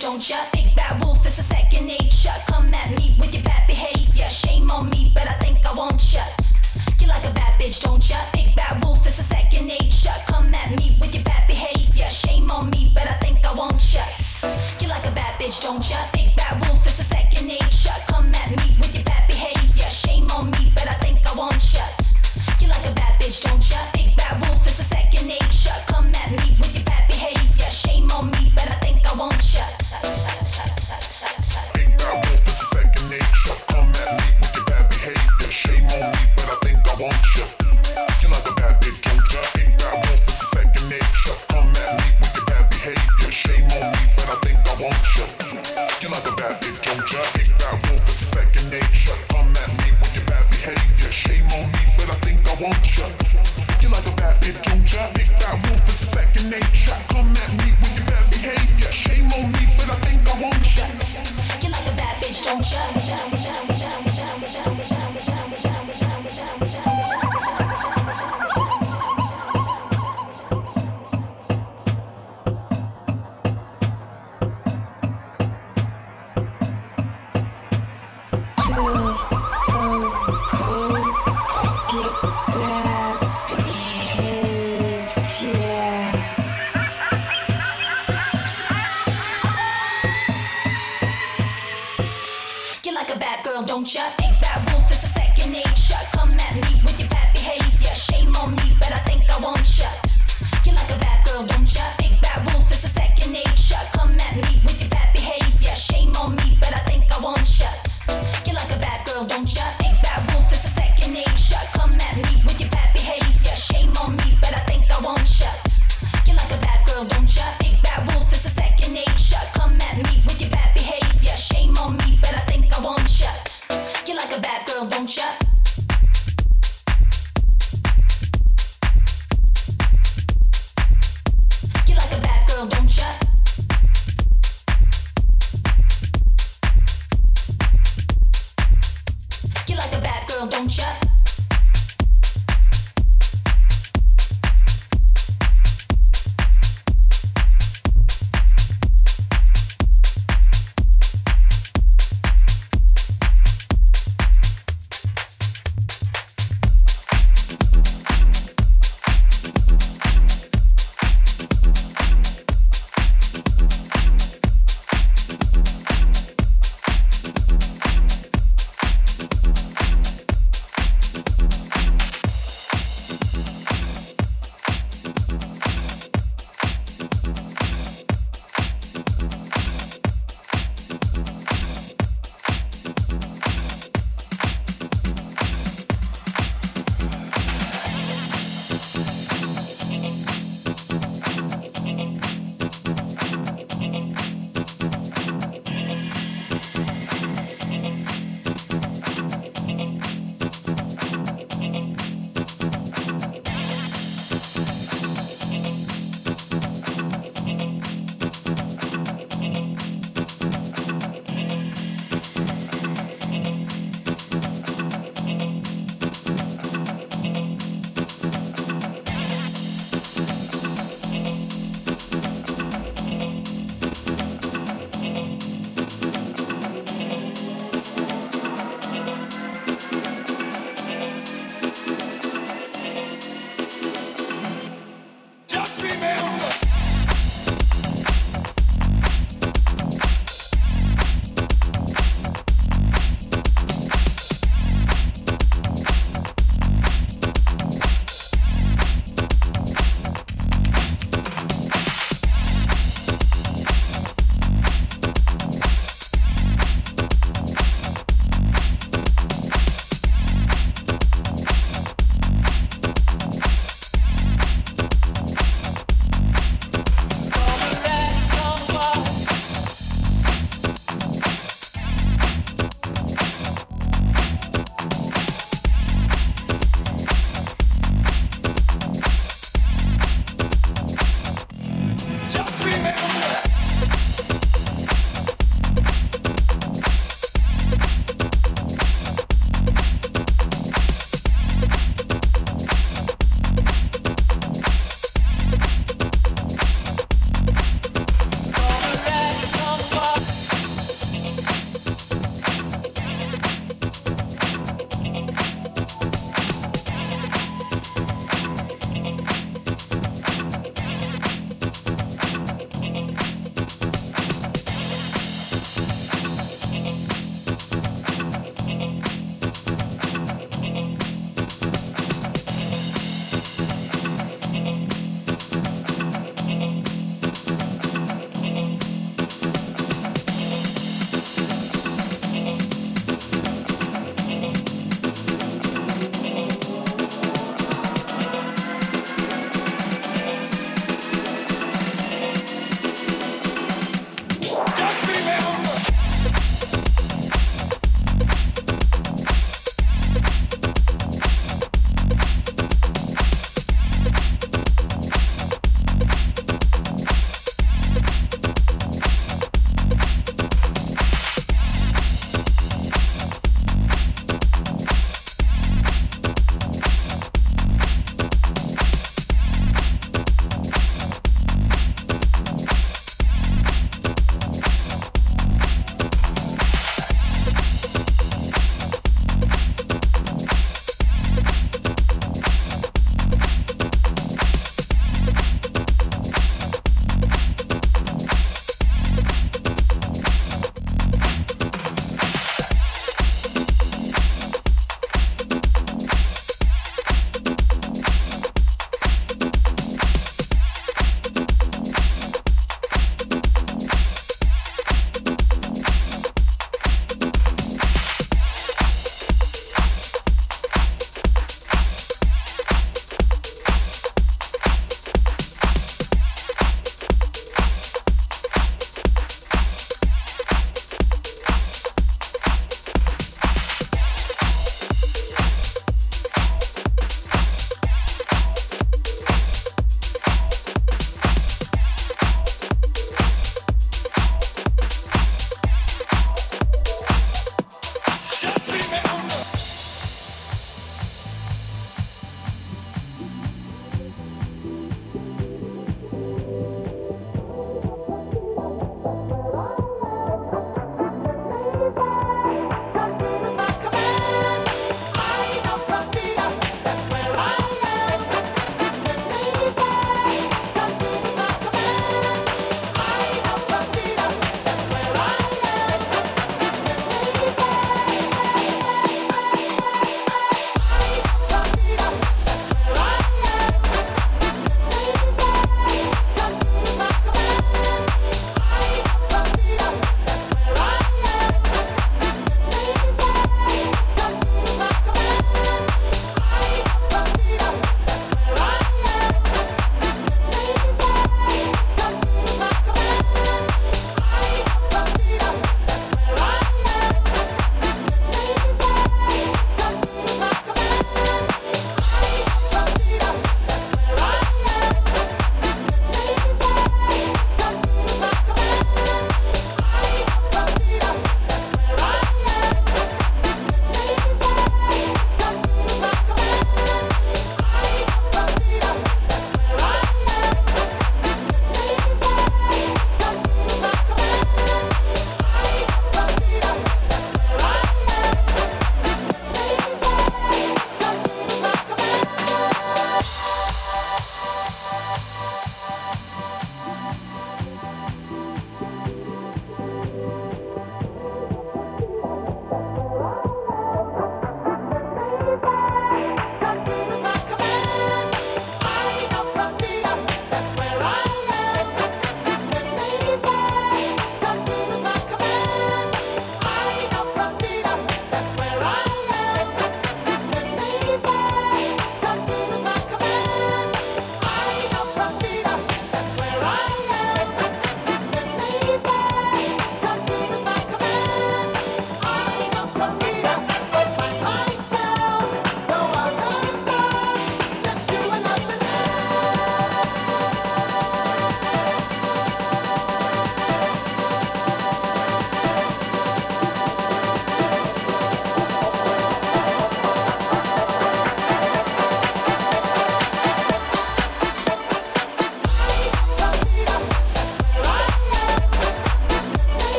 don't ya? Big bad wolf, it's a second nature. Come at me with your bad behavior. Shame on me, but I think I want ya. You like a bad bitch, don't ya? Big bad wolf, it's a second nature. Come at me with your bad behavior. Shame on me, but I think I want ya. You like a bad bitch, don't ya?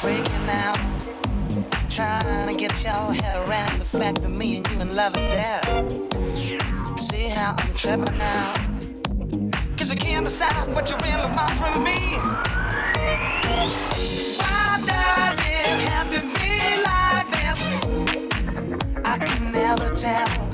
freaking out. Trying to get your head around the fact that me and you in love is dead. See how I'm tripping now. Cause you can't decide what you really want from me. Why does it have to be like this? I can never tell.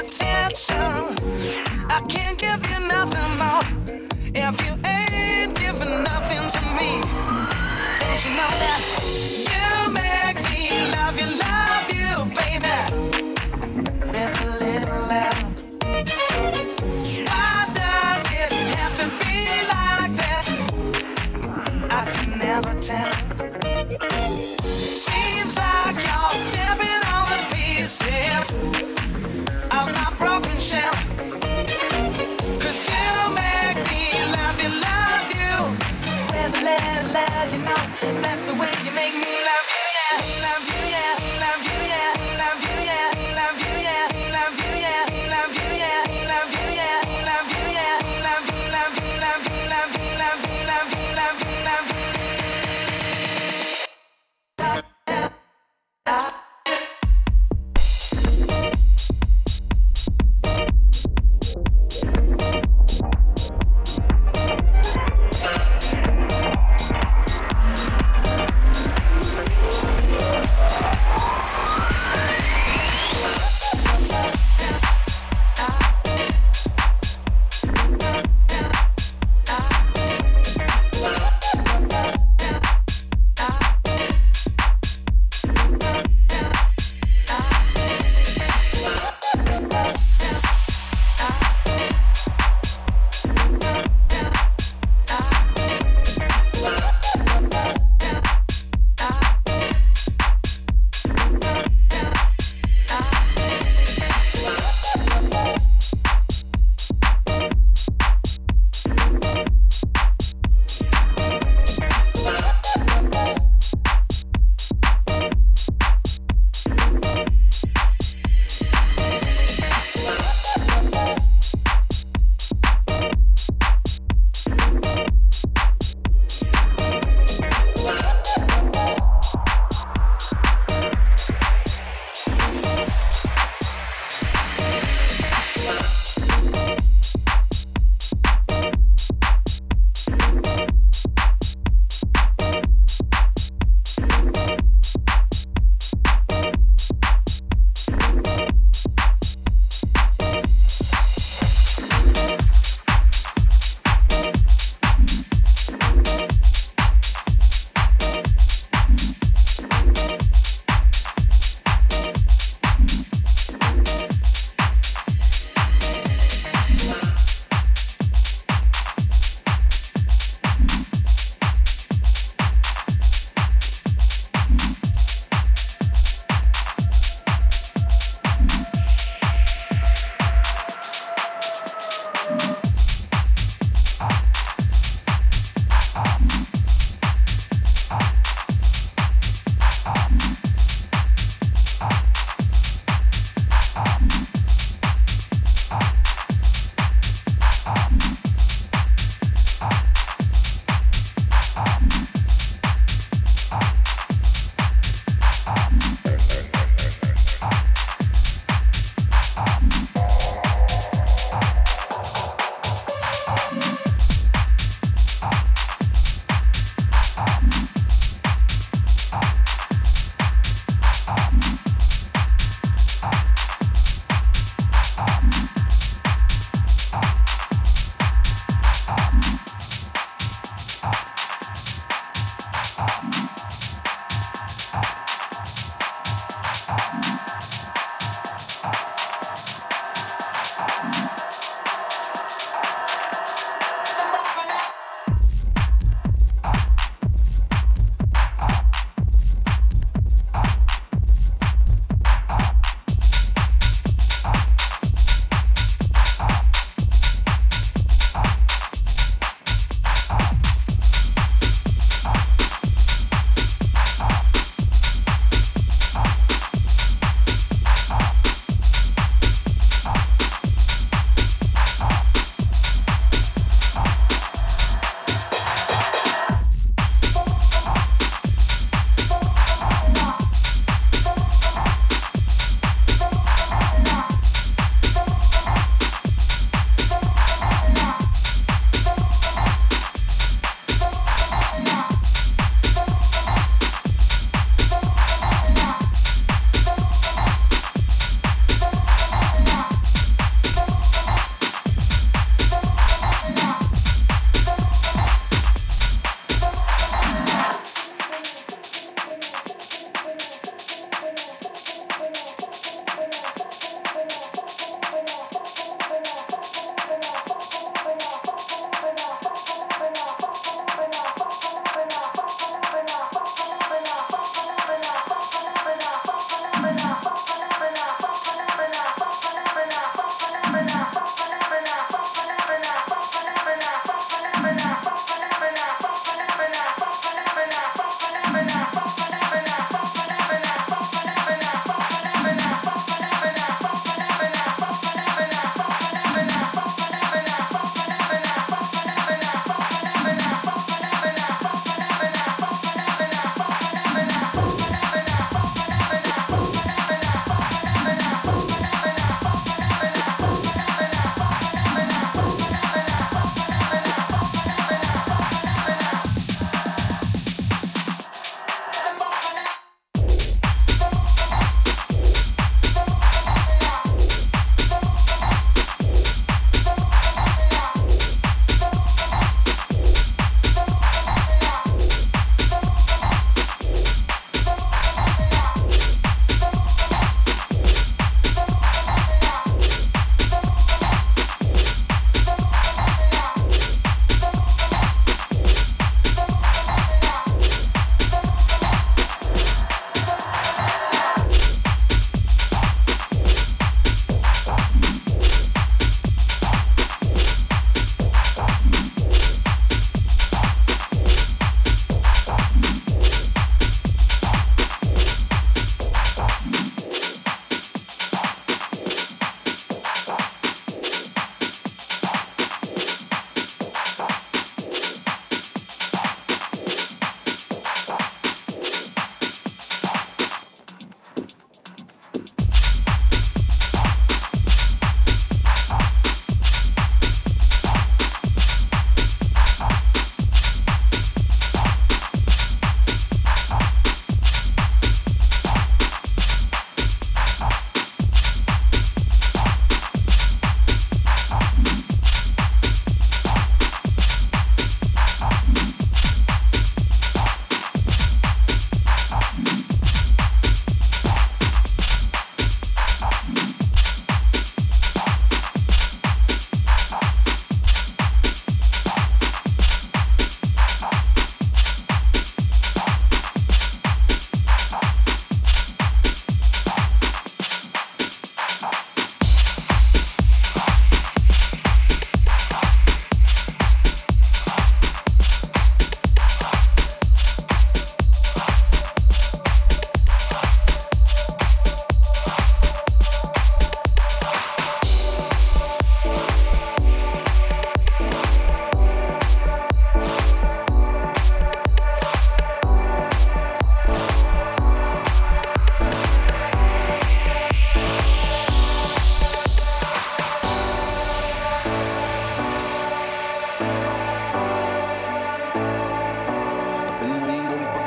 attention.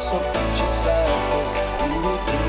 I want something just like this. Do-do-do,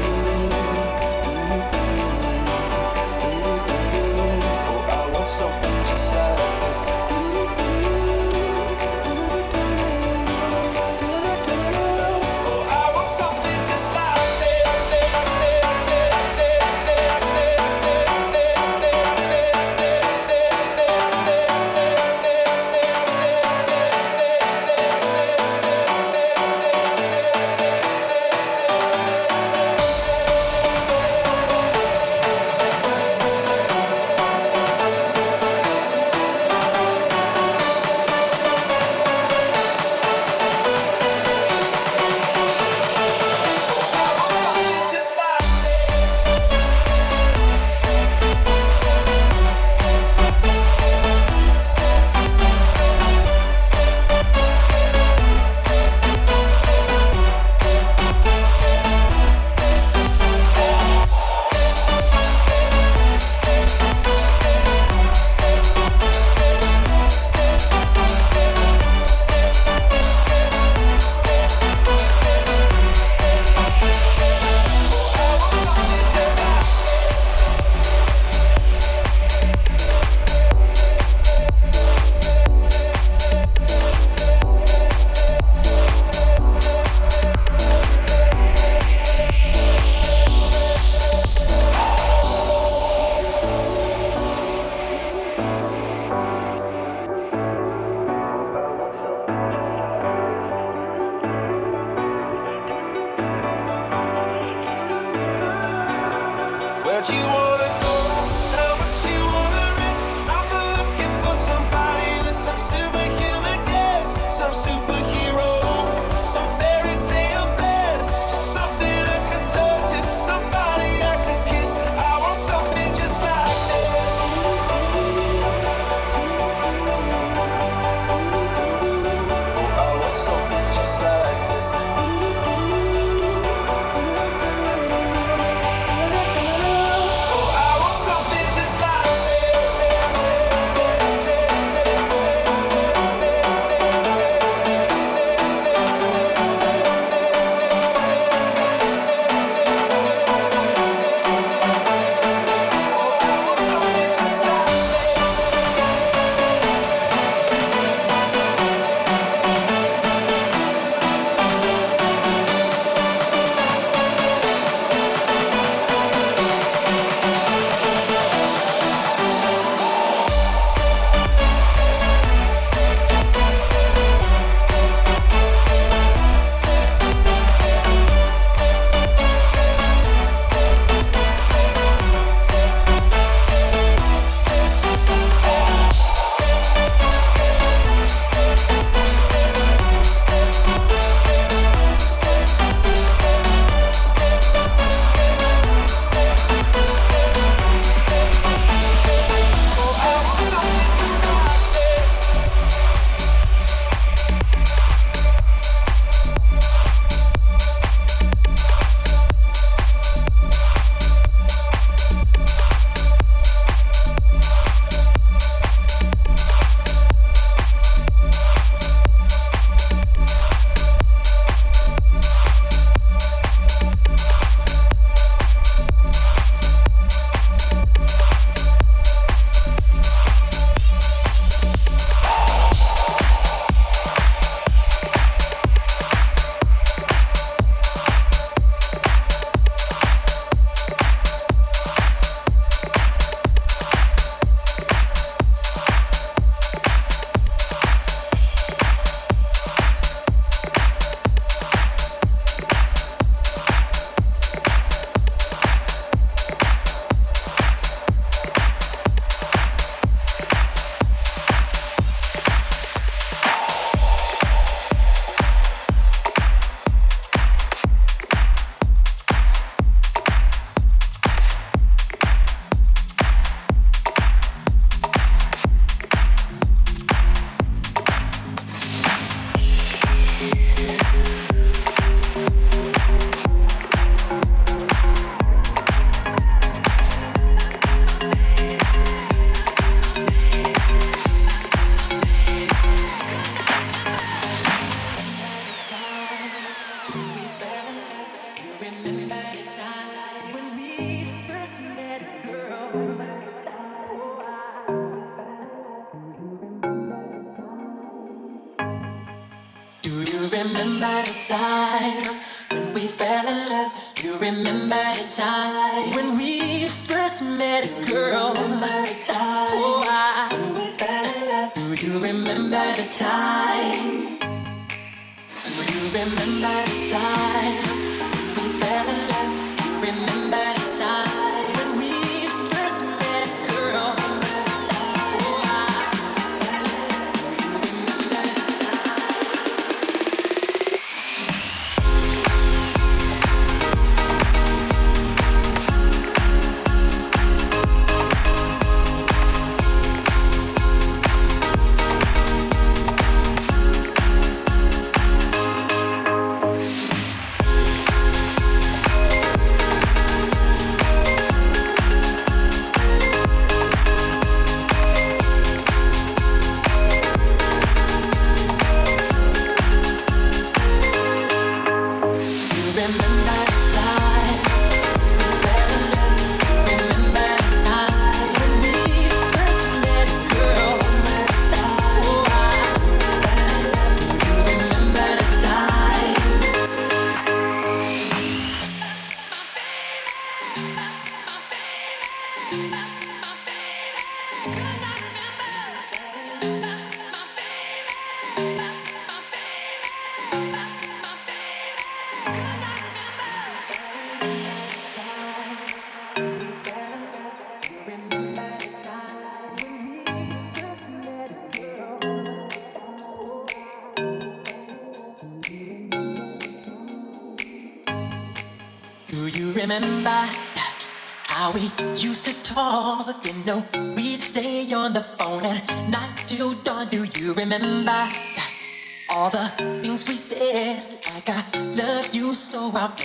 time when we first met, girl. Remember the time oh, I, when we fell in love. Do you remember the time? Do you remember the time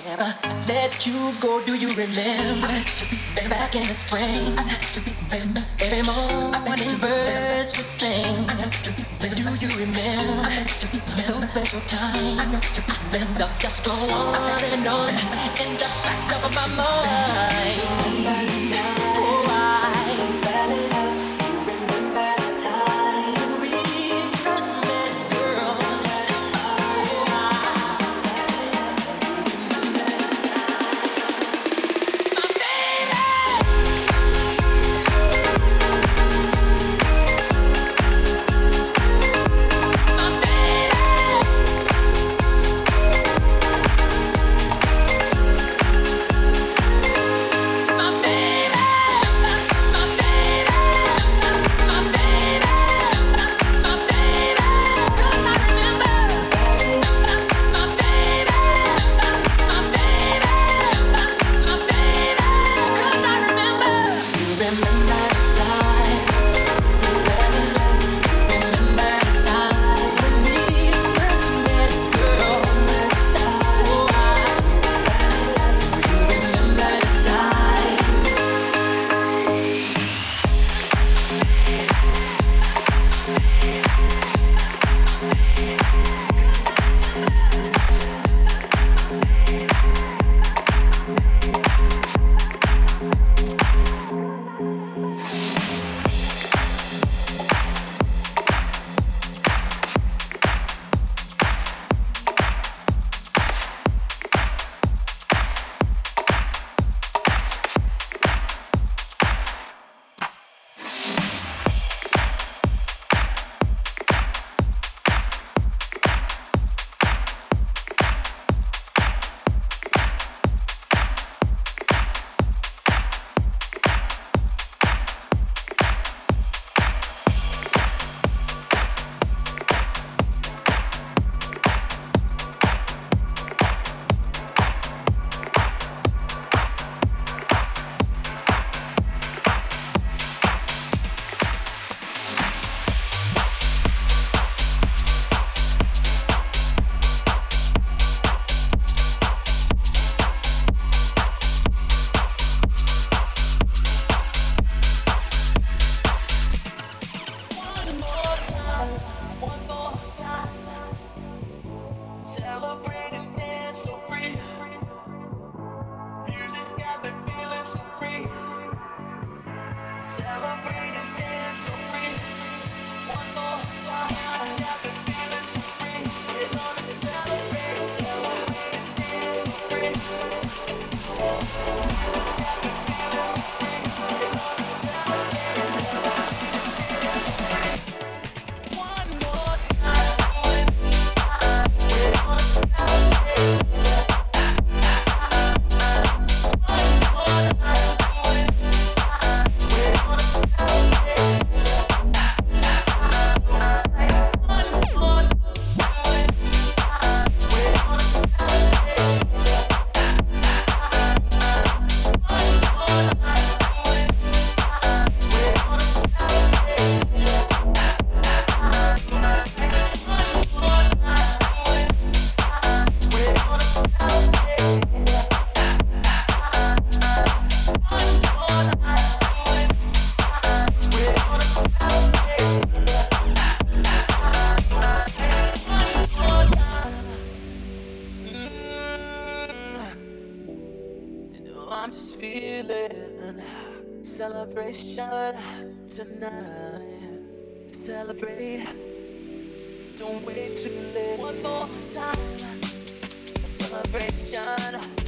Never let you go. Do you remember? Back in the spring, every morning birds would sing. Do you remember those special times? The just go on and on in the back of my mind. celebration tonight. Celebrate. Don't wait too late. One more time. A celebration.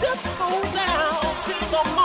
Disco down till the